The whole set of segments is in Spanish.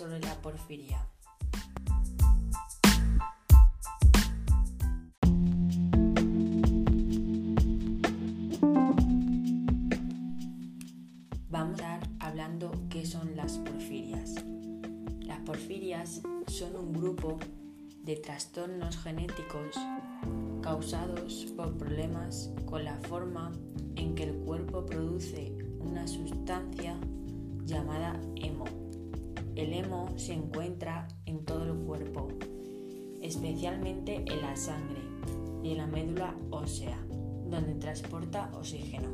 sobre la porfiria. Vamos a estar hablando qué son las porfirias. Las porfirias son un grupo de trastornos genéticos causados por problemas con la forma en que el cuerpo produce una sustancia llamada hemo. El hemo se encuentra en todo el cuerpo, especialmente en la sangre y en la médula ósea, donde transporta oxígeno.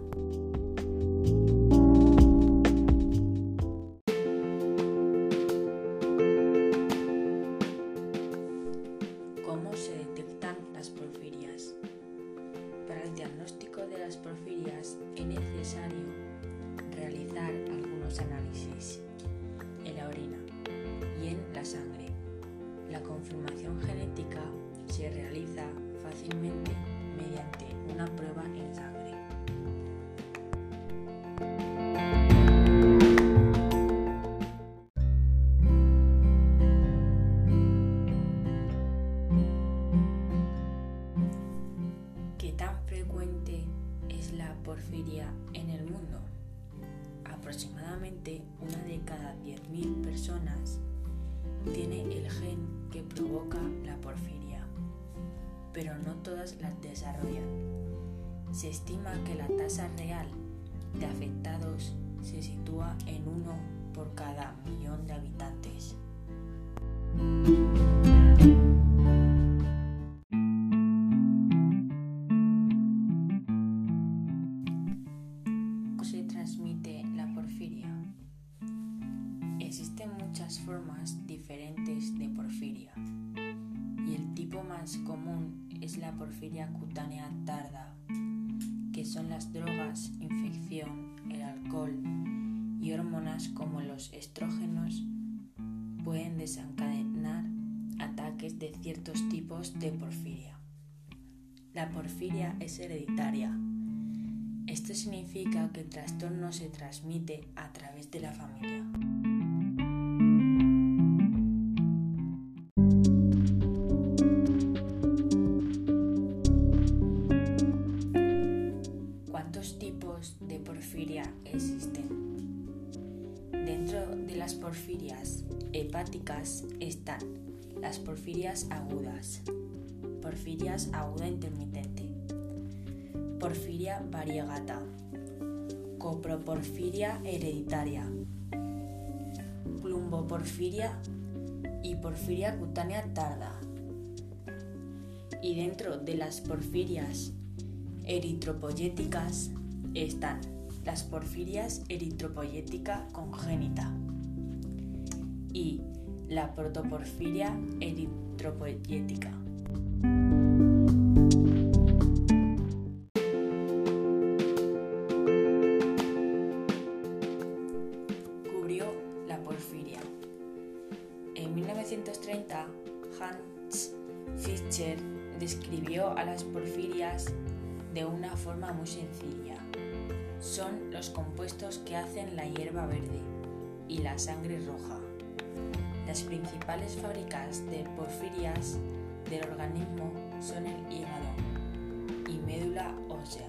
¿Cómo se detectan las porfirias? Para el diagnóstico de las porfirias es necesario realizar algunos análisis en la orina y en la sangre. La confirmación genética se realiza fácilmente mediante una prueba en sangre. ¿Qué tan frecuente es la porfiria en el mundo? Aproximadamente una de cada 10.000 personas tiene el gen que provoca la porfiria, pero no todas las desarrollan. Se estima que la tasa real de afectados se sitúa en uno por cada millón de habitantes. Existen muchas formas diferentes de porfiria y el tipo más común es la porfiria cutánea tarda, que son las drogas, infección, el alcohol y hormonas como los estrógenos pueden desencadenar ataques de ciertos tipos de porfiria. La porfiria es hereditaria. Esto significa que el trastorno se transmite a través de la familia. Existen? Dentro de las porfirias hepáticas están las porfirias agudas, porfirias aguda intermitente, porfiria variegata, coproporfiria hereditaria, plumboporfiria y porfiria cutánea tarda. Y dentro de las porfirias eritropoyéticas están las porfirias eritropoyética congénita y la protoporfiria eritropoyética. Cubrió la porfiria. En 1930, Hans Fischer describió a las porfirias de una forma muy sencilla. Son los compuestos que hacen la hierba verde y la sangre roja. Las principales fábricas de porfirias del organismo son el hígado y médula ósea.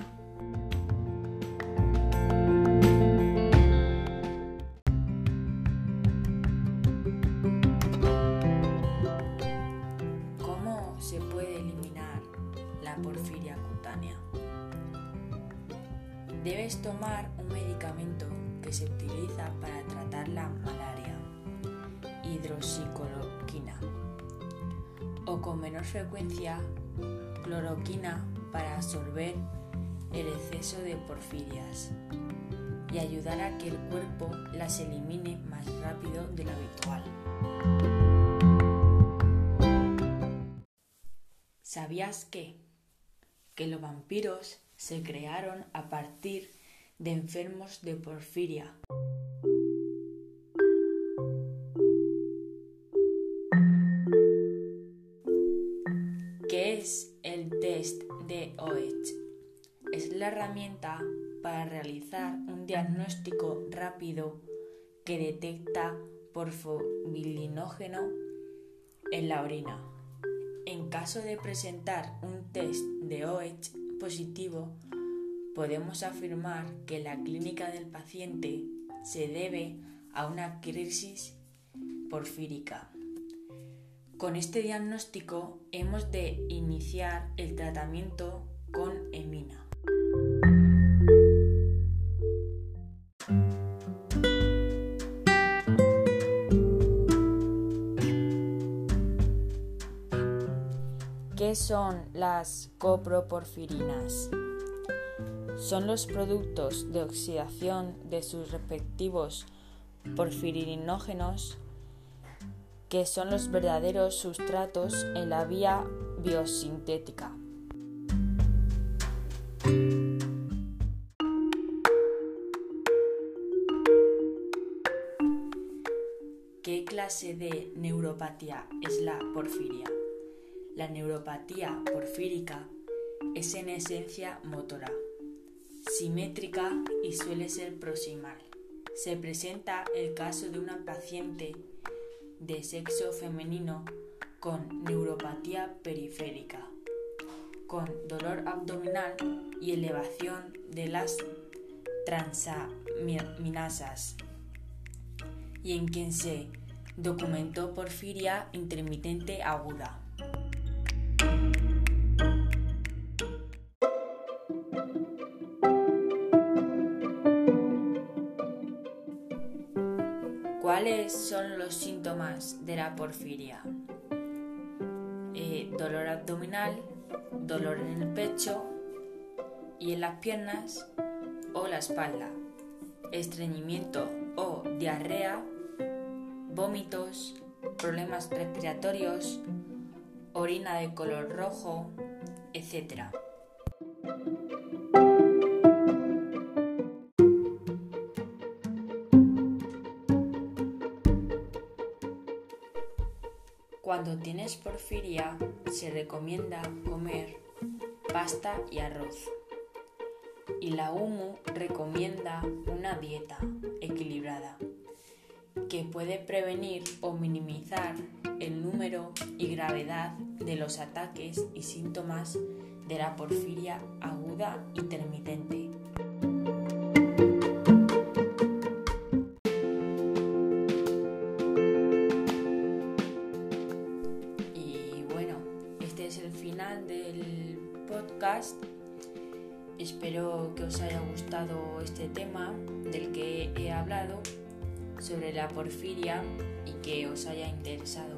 ¿Cómo se puede eliminar la porfiria cutánea? Debes tomar un medicamento que se utiliza para tratar la malaria, hidroxicloroquina, o con menor frecuencia, cloroquina para absorber el exceso de porfirias y ayudar a que el cuerpo las elimine más rápido de lo habitual. ¿Sabías que? Que los vampiros se crearon a partir de enfermos de porfiria. ¿Qué es el test de OH? Es la herramienta para realizar un diagnóstico rápido que detecta porfobilinógeno en la orina. En caso de presentar un test de OH positivo, podemos afirmar que la clínica del paciente se debe a una crisis porfírica. Con este diagnóstico hemos de iniciar el tratamiento con emina. ¿Qué son las coproporfirinas? Son los productos de oxidación de sus respectivos porfirinógenos que son los verdaderos sustratos en la vía biosintética. ¿Qué clase de neuropatía es la porfiria? La neuropatía porfírica es en esencia motora, simétrica y suele ser proximal. Se presenta el caso de una paciente de sexo femenino con neuropatía periférica, con dolor abdominal y elevación de las transaminasas, y en quien se documentó porfiria intermitente aguda. ¿Cuáles son los síntomas de la porfiria? Eh, dolor abdominal, dolor en el pecho y en las piernas o la espalda, estreñimiento o diarrea, vómitos, problemas respiratorios, orina de color rojo, etc. Cuando tienes porfiria, se recomienda comer pasta y arroz. Y la UMU recomienda una dieta equilibrada que puede prevenir o minimizar el número y gravedad de los ataques y síntomas de la porfiria aguda intermitente. Espero que os haya gustado este tema del que he hablado sobre la porfiria y que os haya interesado.